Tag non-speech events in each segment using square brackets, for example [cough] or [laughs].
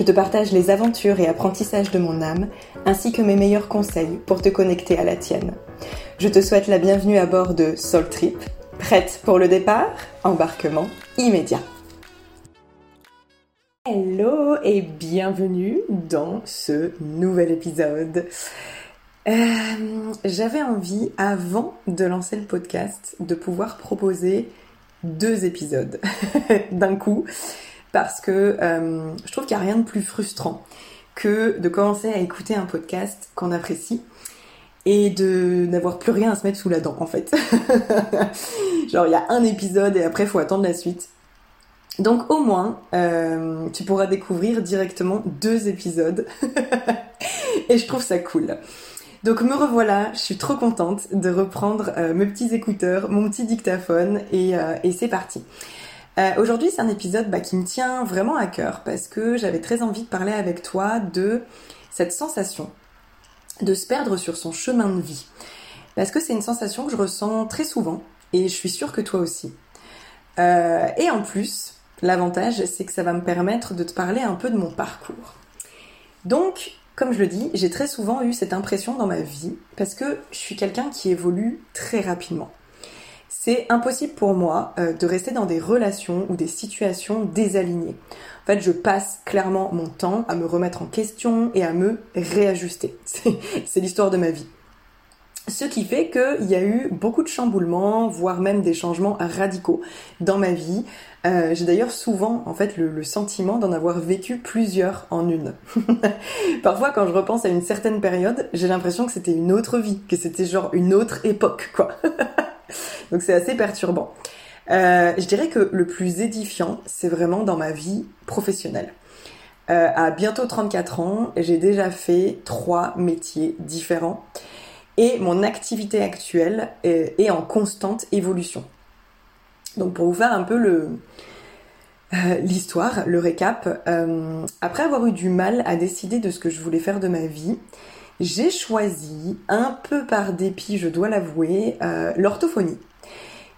Je te partage les aventures et apprentissages de mon âme, ainsi que mes meilleurs conseils pour te connecter à la tienne. Je te souhaite la bienvenue à bord de Soul Trip. Prête pour le départ? Embarquement immédiat. Hello et bienvenue dans ce nouvel épisode. Euh, j'avais envie, avant de lancer le podcast, de pouvoir proposer deux épisodes [laughs] d'un coup, parce que euh, je trouve qu'il n'y a rien de plus frustrant que de commencer à écouter un podcast qu'on apprécie et de n'avoir plus rien à se mettre sous la dent en fait. [laughs] Genre il y a un épisode et après faut attendre la suite. Donc au moins, euh, tu pourras découvrir directement deux épisodes. [laughs] et je trouve ça cool. Donc me revoilà, je suis trop contente de reprendre euh, mes petits écouteurs, mon petit dictaphone et, euh, c'est parti. Aujourd'hui c'est un épisode bah, qui me tient vraiment à cœur parce que j'avais très envie de parler avec toi de cette sensation de se perdre sur son chemin de vie. Parce que c'est une sensation que je ressens très souvent et je suis sûre que toi aussi. et en plus, L'avantage, c'est que ça va me permettre de te parler un peu de mon parcours. Donc, comme je le dis, j'ai très souvent eu cette impression dans ma vie parce que je suis quelqu'un qui évolue très rapidement. C'est impossible pour moi euh, de rester dans des relations ou des situations désalignées. En fait, je passe clairement mon temps à me remettre en question et à me réajuster. [laughs] C'est l'histoire de ma vie. Ce qui fait qu'il y a eu beaucoup de chamboulements, voire même des changements radicaux dans ma vie. Euh, j'ai d'ailleurs souvent en fait le, sentiment d'en avoir vécu plusieurs en une. [laughs] Parfois quand je repense à une certaine période, j'ai l'impression que c'était une autre vie, que c'était genre une autre époque quoi. [laughs] [laughs] Donc c'est assez perturbant. Euh, je dirais que le plus édifiant, c'est vraiment dans ma vie professionnelle. Euh, à bientôt 34 ans, j'ai déjà fait trois métiers différents et mon activité actuelle est, en constante évolution. Donc pour vous faire un peu euh, l'histoire, le récap, après avoir eu du mal à décider de ce que je voulais faire de ma vie, j'ai choisi, un peu par dépit, je dois l'avouer, euh, l'orthophonie.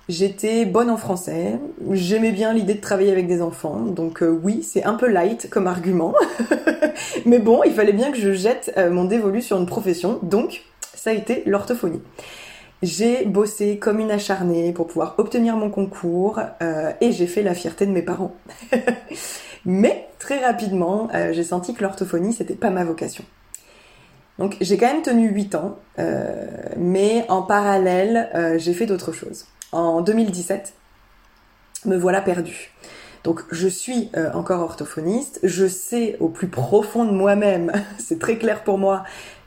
J'étais bonne en français, j'aimais bien l'idée de travailler avec des enfants, donc oui, c'est un peu light comme argument, [laughs] mais bon, il fallait bien que je jette mon dévolu sur une profession, donc ça a été l'orthophonie. J'ai bossé comme une acharnée pour pouvoir obtenir mon concours euh, et j'ai fait la fierté de mes parents. [laughs] Mais très rapidement, euh, j'ai senti que l'orthophonie, c'était pas ma vocation. Donc j'ai quand même tenu 8 ans, euh, mais en parallèle, j'ai fait d'autres choses. En 2017, me voilà perdue. Donc je suis encore orthophoniste, je sais au plus profond de moi-même, [laughs] c'est très clair pour moi,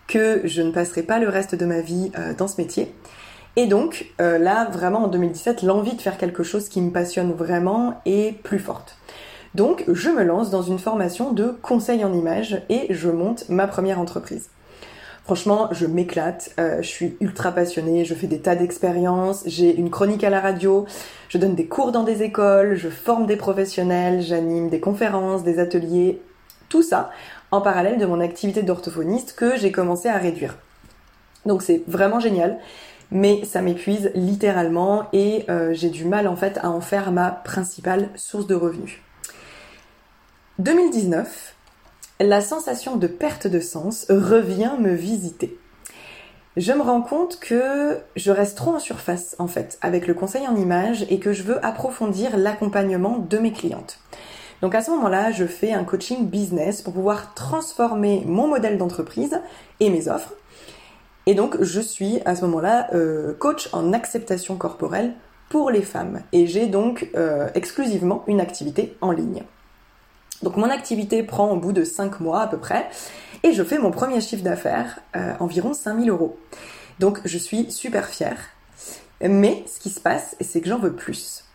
que je ne passerai pas le reste de ma vie euh, dans ce métier. Et donc euh, là, vraiment en 2017, l'envie de faire quelque chose qui me passionne vraiment est plus forte. Donc je me lance dans une formation de conseil en images et je monte ma première entreprise. Franchement, je m'éclate, euh, je suis ultra passionnée, je fais des tas d'expériences, j'ai une chronique à la radio, je donne des cours dans des écoles, je forme des professionnels, j'anime des conférences, des ateliers, tout ça en parallèle de mon activité d'orthophoniste que j'ai commencé à réduire. Donc c'est vraiment génial, mais ça m'épuise littéralement et euh, j'ai du mal en fait à en faire ma principale source de revenus. 2019, la sensation de perte de sens revient me visiter. Je me rends compte que je reste trop en surface en fait avec le conseil en images et que je veux approfondir l'accompagnement de mes clientes. Donc à ce moment-là, je fais un coaching business pour pouvoir transformer mon modèle d'entreprise et mes offres Et donc, je suis à ce moment-là euh, coach en acceptation corporelle pour les femmes. Et j'ai donc euh, exclusivement une activité en ligne. Donc mon activité prend au bout de 5 mois à peu près et je fais mon premier chiffre d'affaires, euh, environ 5000 euros. Donc je suis super fière. Mais ce qui se passe, c'est que j'en veux plus.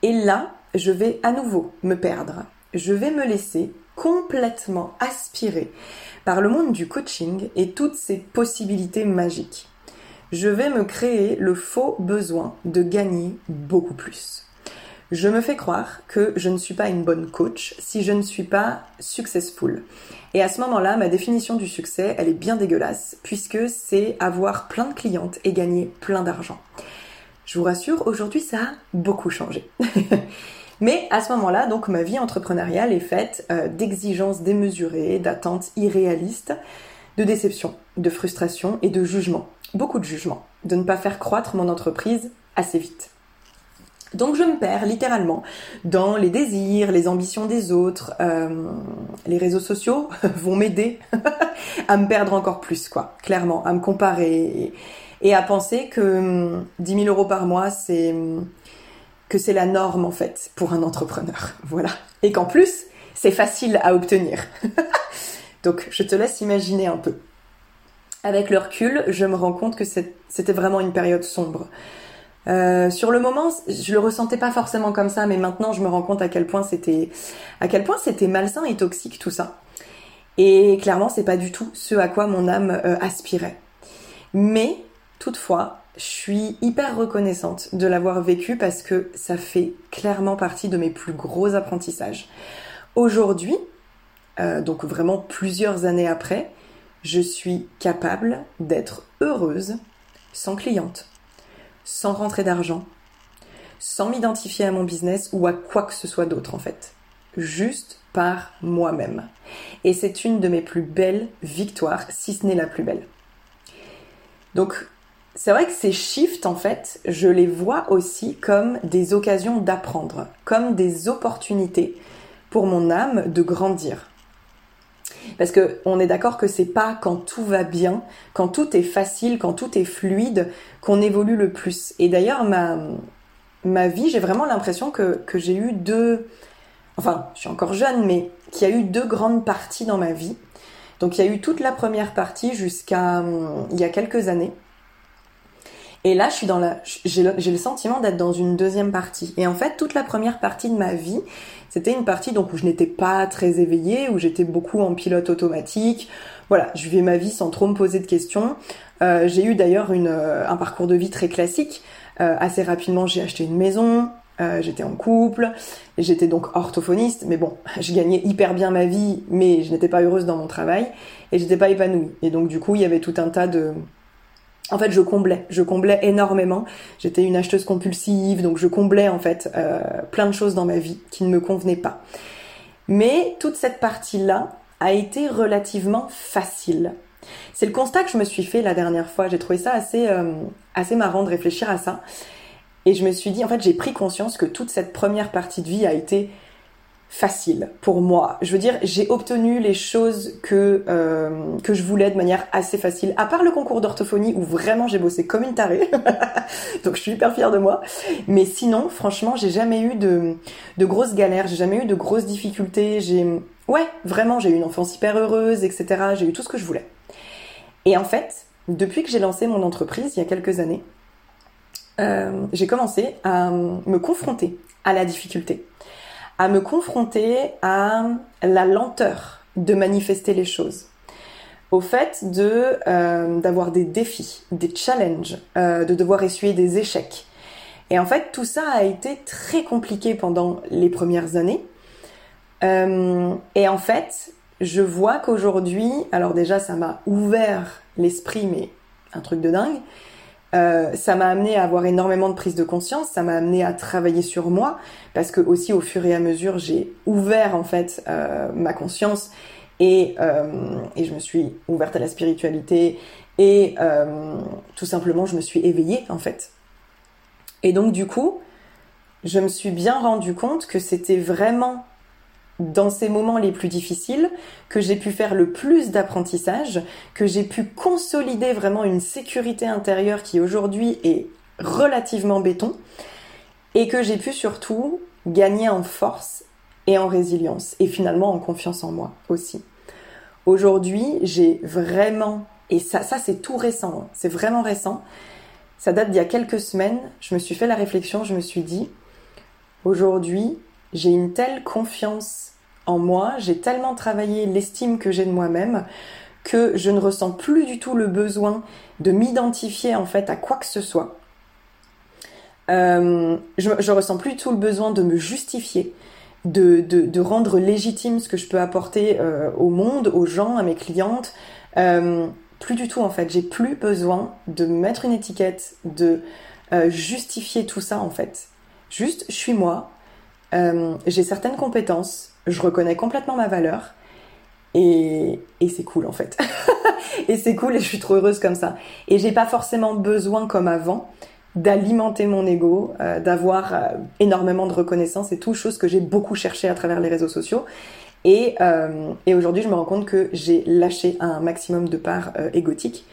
Et là, je vais à nouveau me perdre. Je vais me laisser complètement aspirer par le monde du coaching et toutes ses possibilités magiques. Je vais me créer le faux besoin de gagner beaucoup plus. Je me fais croire que je ne suis pas une bonne coach si je ne suis pas successful. Et à ce moment-là, ma définition du succès, elle est bien dégueulasse, puisque c'est avoir plein de clientes et gagner plein d'argent. Je vous rassure, aujourd'hui, ça a beaucoup changé. [laughs] Mais à ce moment-là, donc ma vie entrepreneuriale est faite euh, d'exigences démesurées, d'attentes irréalistes, de déception, de frustration et de jugement. Beaucoup de jugement, de ne pas faire croître mon entreprise assez vite. Donc je me perds littéralement dans les désirs, les ambitions des autres. Euh, les réseaux sociaux [laughs] vont m'aider [laughs] à me perdre encore plus, quoi. Clairement, à me comparer et, à penser que 10 hum, 000 euros par mois, c'est hum, que c'est la norme en fait pour un entrepreneur. [laughs] Voilà. Et qu'en plus, c'est facile à obtenir. Donc je te laisse imaginer un peu. Avec le recul, je me rends compte que c'était vraiment une période sombre. Euh, sur le moment, je le ressentais pas forcément comme ça, mais maintenant je me rends compte à quel point c'était, à quel point c'était malsain et toxique tout ça. Et clairement, c'est pas du tout ce à quoi mon âme euh, aspirait. Mais toutefois, je suis hyper reconnaissante de l'avoir vécu parce que ça fait clairement partie de mes plus gros apprentissages. Aujourd'hui, euh, donc vraiment plusieurs années après, je suis capable d'être heureuse sans cliente sans rentrer d'argent, sans m'identifier à mon business ou à quoi que ce soit d'autre en fait. Juste par moi-même. Et c'est une de mes plus belles victoires, si ce n'est la plus belle. Donc, c'est vrai que ces shifts, en fait, je les vois aussi comme des occasions d'apprendre, comme des opportunités pour mon âme de grandir. Parce que on est d'accord que c'est pas quand tout va bien, quand tout est facile, quand tout est fluide, qu'on évolue le plus. Et d'ailleurs, ma, ma vie, j'ai vraiment l'impression que, que j'ai eu deux, enfin, je suis encore jeune, mais qu'il y a eu deux grandes parties dans ma vie. Donc il y a eu toute la première partie jusqu'à il y a quelques années. Et là, je suis dans la, j'ai le, sentiment d'être dans une deuxième partie. Et en fait, toute la première partie de ma vie, c'était une partie donc où je n'étais pas très éveillée, où j'étais beaucoup en pilote automatique. Voilà, je vivais ma vie sans trop me poser de questions. Euh, j'ai eu d'ailleurs une, euh, un parcours de vie très classique. Euh, assez rapidement, j'ai acheté une maison. Euh, j'étais en couple, j'étais donc orthophoniste, mais bon, [laughs] je gagnais hyper bien ma vie, mais je n'étais pas heureuse dans mon travail et j'étais pas épanouie. Et donc du coup, il y avait tout un tas de, en fait, je comblais, je comblais énormément. J'étais une acheteuse compulsive, donc je comblais en fait euh, plein de choses dans ma vie qui ne me convenaient pas. Mais toute cette partie-là a été relativement facile. C'est le constat que je me suis fait la dernière fois. J'ai trouvé ça assez euh, assez marrant de réfléchir à ça. Et je me suis dit, en fait, j'ai pris conscience que toute cette première partie de vie a été facile pour moi. Je veux dire, j'ai obtenu les choses que euh, que je voulais de manière assez facile. À part le concours d'orthophonie où vraiment j'ai bossé comme une tarée, [laughs] donc je suis hyper fière de moi. Mais sinon, franchement, j'ai jamais eu de de grosses galères, j'ai jamais eu de grosses difficultés. J'ai ouais, vraiment, j'ai eu une enfance hyper heureuse, etc. J'ai eu tout ce que je voulais. Et en fait, depuis que j'ai lancé mon entreprise il y a quelques années, euh, j'ai commencé à me confronter à la difficulté à me confronter à la lenteur de manifester les choses, au fait de euh, d'avoir des défis, des challenges, euh, de devoir essuyer des échecs. Et en fait, tout ça a été très compliqué pendant les premières années. Euh, et en fait, je vois qu'aujourd'hui, alors déjà, ça m'a ouvert l'esprit, mais un truc de dingue. Euh, ça m'a amené à avoir énormément de prise de conscience, ça m'a amené à travailler sur moi, parce que aussi au fur et à mesure j'ai ouvert en fait euh, ma conscience et, euh, et je me suis ouverte à la spiritualité et tout simplement je me suis éveillée en fait. Et donc du coup, je me suis bien rendu compte que c'était vraiment dans ces moments les plus difficiles que j'ai pu faire le plus d'apprentissage, que j'ai pu consolider vraiment une sécurité intérieure qui aujourd'hui est relativement béton, et que j'ai pu surtout gagner en force et en résilience, et finalement en confiance en moi aussi. Aujourd'hui, j'ai vraiment, et ça, ça c'est tout récent, hein, c'est vraiment récent, ça date d'il y a quelques semaines, je me suis fait la réflexion, je me suis dit, aujourd'hui, j'ai une telle confiance en moi, j'ai tellement travaillé l'estime que j'ai de moi-même, que je ne ressens plus du tout le besoin de m'identifier en fait à quoi que ce soit. Euh, je, je ressens plus du tout le besoin de me justifier, de, de, rendre légitime ce que je peux apporter euh, au monde, aux gens, à mes clientes. Euh, plus du tout en fait. J'ai plus besoin de mettre une étiquette, de justifier tout ça en fait. Juste, je suis moi. J'ai certaines compétences. Je reconnais complètement ma valeur. Et, c'est cool en fait. [laughs] et c'est cool et je suis trop heureuse comme ça. Et j'ai pas forcément besoin comme avant d'alimenter mon ego, euh, d'avoir euh, énormément de reconnaissance et tout, chose que j'ai beaucoup cherché à travers les réseaux sociaux. Et, euh, aujourd'hui, je me rends compte que j'ai lâché un maximum de parts égotiques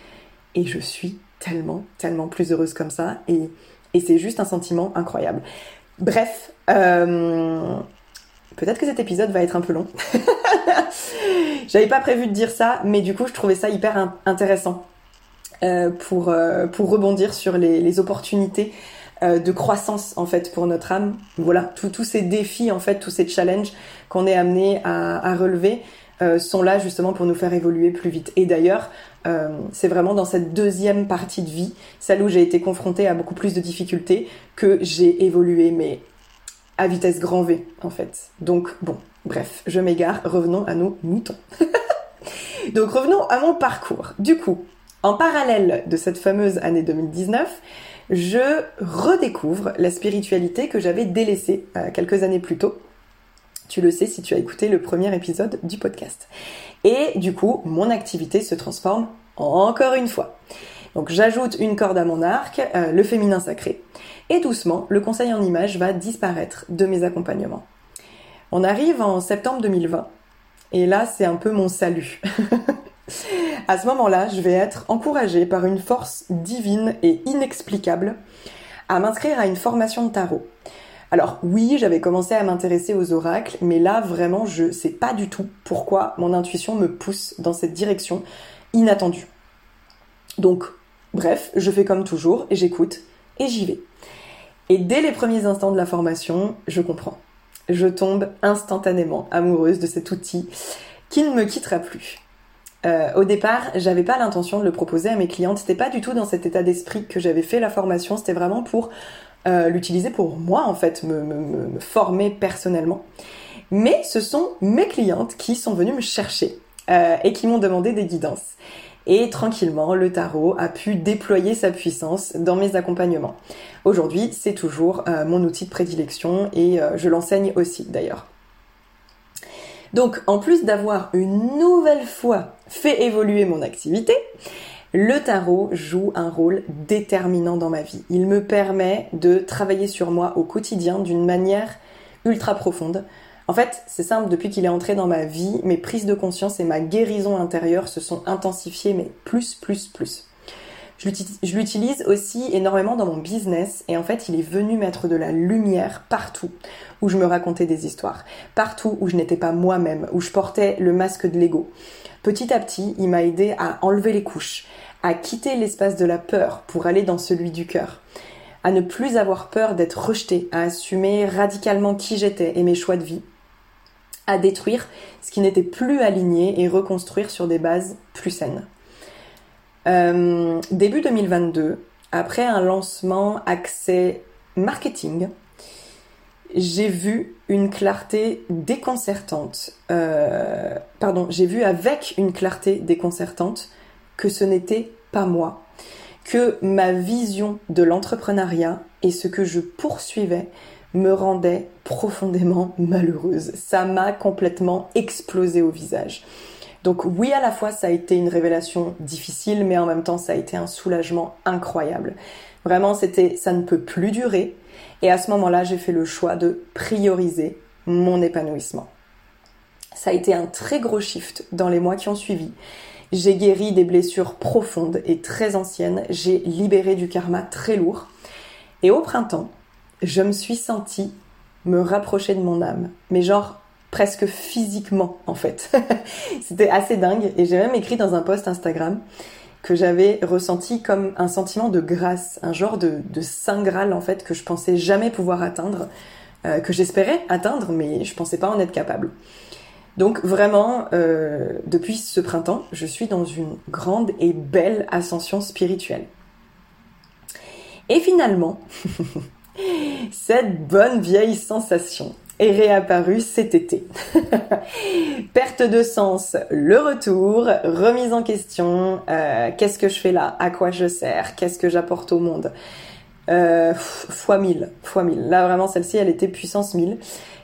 et je suis tellement, tellement plus heureuse comme ça. Et c'est juste un sentiment incroyable. Bref, peut-être que cet épisode va être un peu long. [laughs] J'avais pas prévu de dire ça, mais du coup, je trouvais ça hyper intéressant euh, pour, euh, pour rebondir sur les, les opportunités euh, de croissance en fait pour notre âme. Voilà, tous ces défis en fait, tous ces challenges qu'on est amené à, à relever sont là justement pour nous faire évoluer plus vite. Et d'ailleurs, c'est vraiment dans cette deuxième partie de vie, celle où j'ai été confrontée à beaucoup plus de difficultés, que j'ai évolué, mais à vitesse grand V en fait. Donc bon, bref, je m'égare, revenons à nos moutons. [laughs] Donc revenons à mon parcours. Du coup, en parallèle de cette fameuse année 2019, je redécouvre la spiritualité que j'avais délaissée euh, quelques années plus tôt. Tu le sais si tu as écouté le premier épisode du podcast. Et du coup, mon activité se transforme encore une fois. Donc j'ajoute une corde à mon arc, euh, le féminin sacré. Et doucement, le conseil en image va disparaître de mes accompagnements. On arrive en septembre 2020. Et là, c'est un peu mon salut. [laughs] À ce moment-là, je vais être encouragée par une force divine et inexplicable à m'inscrire à une formation de tarot. Alors oui, j'avais commencé à m'intéresser aux oracles, mais là vraiment, je sais pas du tout pourquoi mon intuition me pousse dans cette direction inattendue. Donc, bref, je fais comme toujours et j'écoute et j'y vais. Et dès les premiers instants de la formation, je comprends. Je tombe instantanément amoureuse de cet outil qui ne me quittera plus. Euh, au départ, j'avais pas l'intention de le proposer à mes clientes. C'était pas du tout dans cet état d'esprit que j'avais fait la formation. C'était vraiment pour euh, l'utiliser pour moi, en fait, me, me, former personnellement. Mais ce sont mes clientes qui sont venues me chercher euh, et qui m'ont demandé des guidances. Et tranquillement, le tarot a pu déployer sa puissance dans mes accompagnements. Aujourd'hui, c'est toujours mon outil de prédilection et je l'enseigne aussi d'ailleurs. Donc, en plus d'avoir une nouvelle fois fait évoluer mon activité, le tarot joue un rôle déterminant dans ma vie. Il me permet de travailler sur moi au quotidien d'une manière ultra profonde. En fait, c'est simple, depuis qu'il est entré dans ma vie, mes prises de conscience et ma guérison intérieure se sont intensifiées, mais plus, plus, plus. Je l'utilise aussi énormément dans mon business et en fait il est venu mettre de la lumière partout où je me racontais des histoires, partout où je n'étais pas moi-même, où je portais le masque de l'ego. Petit à petit, il m'a aidé à enlever les couches, à quitter l'espace de la peur pour aller dans celui du cœur, à ne plus avoir peur d'être rejeté, à assumer radicalement qui j'étais et mes choix de vie, à détruire ce qui n'était plus aligné et reconstruire sur des bases plus saines. Euh, début 2022, après un lancement accès marketing, j'ai vu une clarté déconcertante. Euh, pardon, j'ai vu avec une clarté déconcertante que ce n'était pas moi, que ma vision de l'entrepreneuriat et ce que je poursuivais me rendait profondément malheureuse. Ça m'a complètement explosé au visage. Donc oui, à la fois, ça a été une révélation difficile, mais en même temps, ça a été un soulagement incroyable. Vraiment, c'était, ça ne peut plus durer. Et à ce moment-là, j'ai fait le choix de prioriser mon épanouissement. Ça a été un très gros shift dans les mois qui ont suivi. J'ai guéri des blessures profondes et très anciennes. J'ai libéré du karma très lourd. Et au printemps, je me suis sentie me rapprocher de mon âme. Mais genre presque physiquement en fait. [laughs] C'était assez dingue et j'ai même écrit dans un post Instagram que j'avais ressenti comme un sentiment de grâce, un genre de, saint graal en fait que je pensais jamais pouvoir atteindre, euh, que j'espérais atteindre mais je pensais pas en être capable. Donc vraiment, euh, depuis ce printemps, je suis dans une grande et belle ascension spirituelle. Et finalement, [laughs] cette bonne vieille sensation est réapparue cet été. [laughs] Perte de sens, le retour, remise en question, euh, qu'est-ce que je fais là, à quoi je sers, qu'est-ce que j'apporte au monde? Euh, fois mille, fois mille. Là vraiment celle-ci elle était puissance 1000.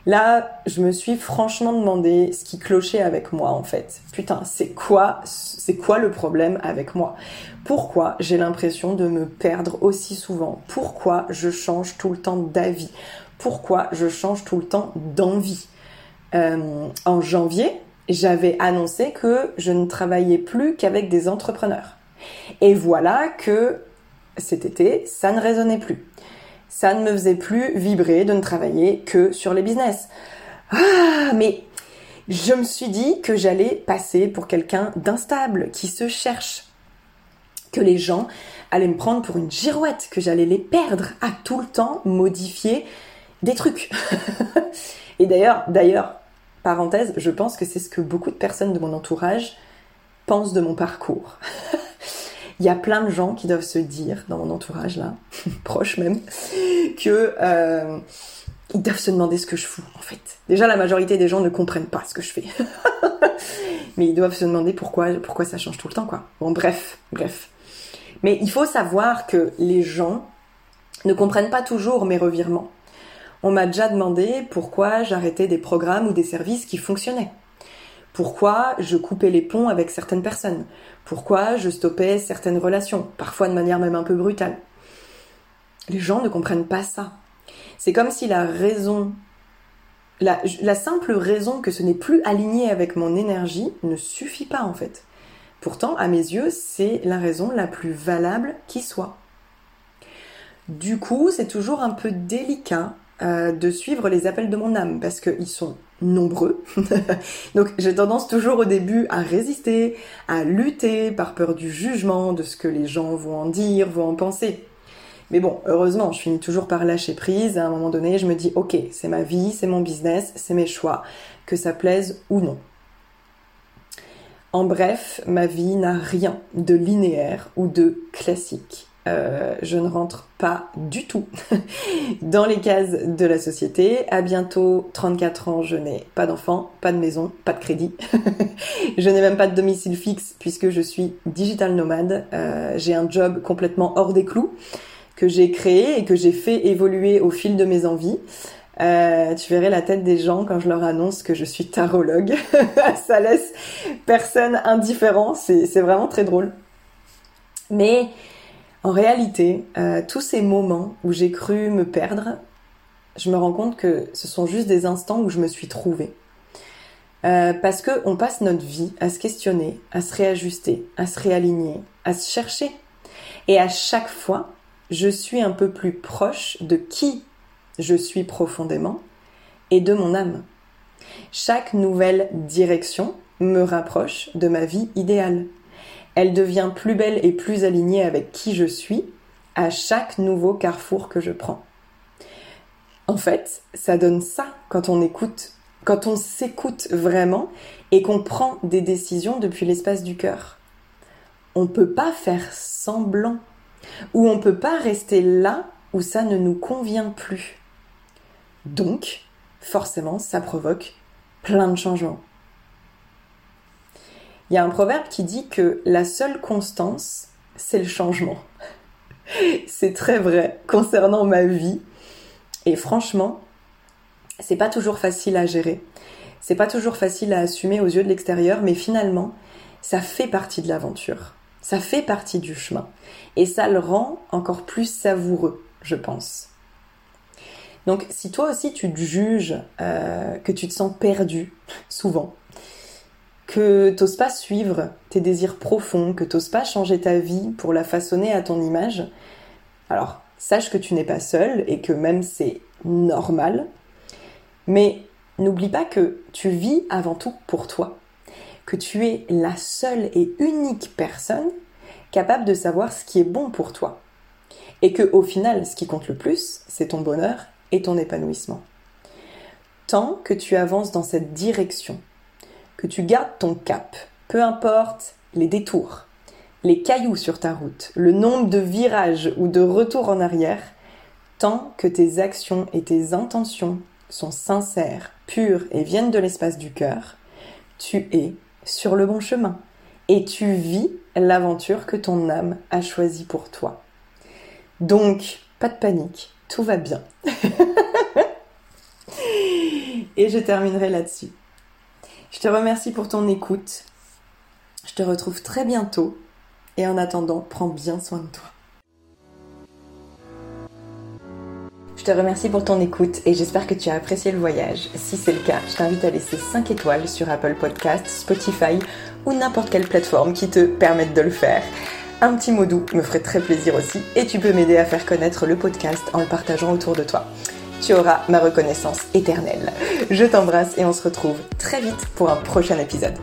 Là je me suis franchement demandé ce qui clochait avec moi en fait. Putain c'est quoi, c'est quoi le problème avec moi? Pourquoi j'ai l'impression de me perdre aussi souvent? Pourquoi je change tout le temps d'avis? Pourquoi je change tout le temps d'envie? Euh, en janvier, j'avais annoncé que je ne travaillais plus qu'avec des entrepreneurs. Et voilà que cet été, ça ne résonnait plus. Ça ne me faisait plus vibrer de ne travailler que sur les business. Ah, mais je me suis dit que j'allais passer pour quelqu'un d'instable, qui se cherche. Que les gens allaient me prendre pour une girouette, que j'allais les perdre à tout le temps modifier des trucs. [laughs] et d'ailleurs, d'ailleurs, parenthèse, je pense que c'est ce que beaucoup de personnes de mon entourage pensent de mon parcours. [laughs] Il y a plein de gens qui doivent se dire dans mon entourage là, [laughs] proche même, que euh, ils doivent se demander ce que je fous en fait. Déjà la majorité des gens ne comprennent pas ce que je fais, mais ils doivent se demander pourquoi pourquoi ça change tout le temps quoi. Bon bref bref. Mais il faut savoir que les gens ne comprennent pas toujours mes revirements. On m'a déjà demandé pourquoi j'arrêtais des programmes ou des services qui fonctionnaient. Pourquoi je coupais les ponts avec certaines personnes. Pourquoi je stoppais certaines relations, parfois de manière même un peu brutale. Les gens ne comprennent pas ça. C'est comme si la raison, la, simple raison que ce n'est plus aligné avec mon énergie ne suffit pas en fait. Pourtant, à mes yeux, c'est la raison la plus valable qui soit. Du coup, c'est toujours un peu délicat euh, de suivre les appels de mon âme parce qu'ils sont nombreux. [laughs] Donc j'ai tendance toujours au début à résister, à lutter par peur du jugement, de ce que les gens vont en dire, vont en penser. Mais bon, heureusement, je finis toujours par lâcher prise. À un moment donné, je me dis, ok, c'est ma vie, c'est mon business, c'est mes choix, que ça plaise ou non. En bref, ma vie n'a rien de linéaire ou de classique. Euh, je ne rentre pas du tout [laughs] dans les cases de la société. À bientôt 34 ans, je n'ai pas d'enfant, pas de maison, pas de crédit. [laughs] je n'ai même pas de domicile fixe puisque je suis digital nomade. Euh, j'ai un job complètement hors des clous que j'ai créé et que j'ai fait évoluer au fil de mes envies. Euh, tu verrais la tête des gens quand je leur annonce que je suis tarologue. [laughs] Ça laisse personne indifférent. C'est vraiment très drôle. Mais en réalité, euh, tous ces moments où j'ai cru me perdre, je me rends compte que ce sont juste des instants où je me suis trouvée. Euh, parce qu'on passe notre vie à se questionner, à se réajuster, à se réaligner, à se chercher. Et à chaque fois, je suis un peu plus proche de qui je suis profondément et de mon âme. Chaque nouvelle direction me rapproche de ma vie idéale elle devient plus belle et plus alignée avec qui je suis à chaque nouveau carrefour que je prends. En fait, ça donne ça quand on écoute, quand on s'écoute vraiment et qu'on prend des décisions depuis l'espace du cœur. On peut pas faire semblant ou on peut pas rester là où ça ne nous convient plus. Donc, forcément, ça provoque plein de changements. Il y a un proverbe qui dit que la seule constance, c'est le changement. [laughs] c'est très vrai concernant ma vie. Et franchement, c'est pas toujours facile à gérer. C'est pas toujours facile à assumer aux yeux de l'extérieur, mais finalement, ça fait partie de l'aventure. Ça fait partie du chemin. Et ça le rend encore plus savoureux, je pense. Donc si toi aussi tu te juges, euh, que tu te sens perdu, souvent, que t'oses pas suivre tes désirs profonds, que t'oses pas changer ta vie pour la façonner à ton image, alors sache que tu n'es pas seul et que même c'est normal. Mais n'oublie pas que tu vis avant tout pour toi, que tu es la seule et unique personne capable de savoir ce qui est bon pour toi. Et que au final, ce qui compte le plus, c'est ton bonheur et ton épanouissement. Tant que tu avances dans cette direction, que tu gardes ton cap, peu importe les détours, les cailloux sur ta route, le nombre de virages ou de retours en arrière, tant que tes actions et tes intentions sont sincères, pures et viennent de l'espace du cœur, tu es sur le bon chemin et tu vis l'aventure que ton âme a choisie pour toi. Donc, pas de panique, tout va bien. [laughs] et je terminerai là-dessus. Je te remercie pour ton écoute. Je te retrouve très bientôt et en attendant, prends bien soin de toi. Je te remercie pour ton écoute et j'espère que tu as apprécié le voyage. Si c'est le cas, je t'invite à laisser 5 étoiles sur Apple Podcast, Spotify ou n'importe quelle plateforme qui te permette de le faire. Un petit mot doux me ferait très plaisir aussi et tu peux m'aider à faire connaître le podcast en le partageant autour de toi. Tu auras ma reconnaissance éternelle. Je t'embrasse et on se retrouve très vite pour un prochain épisode.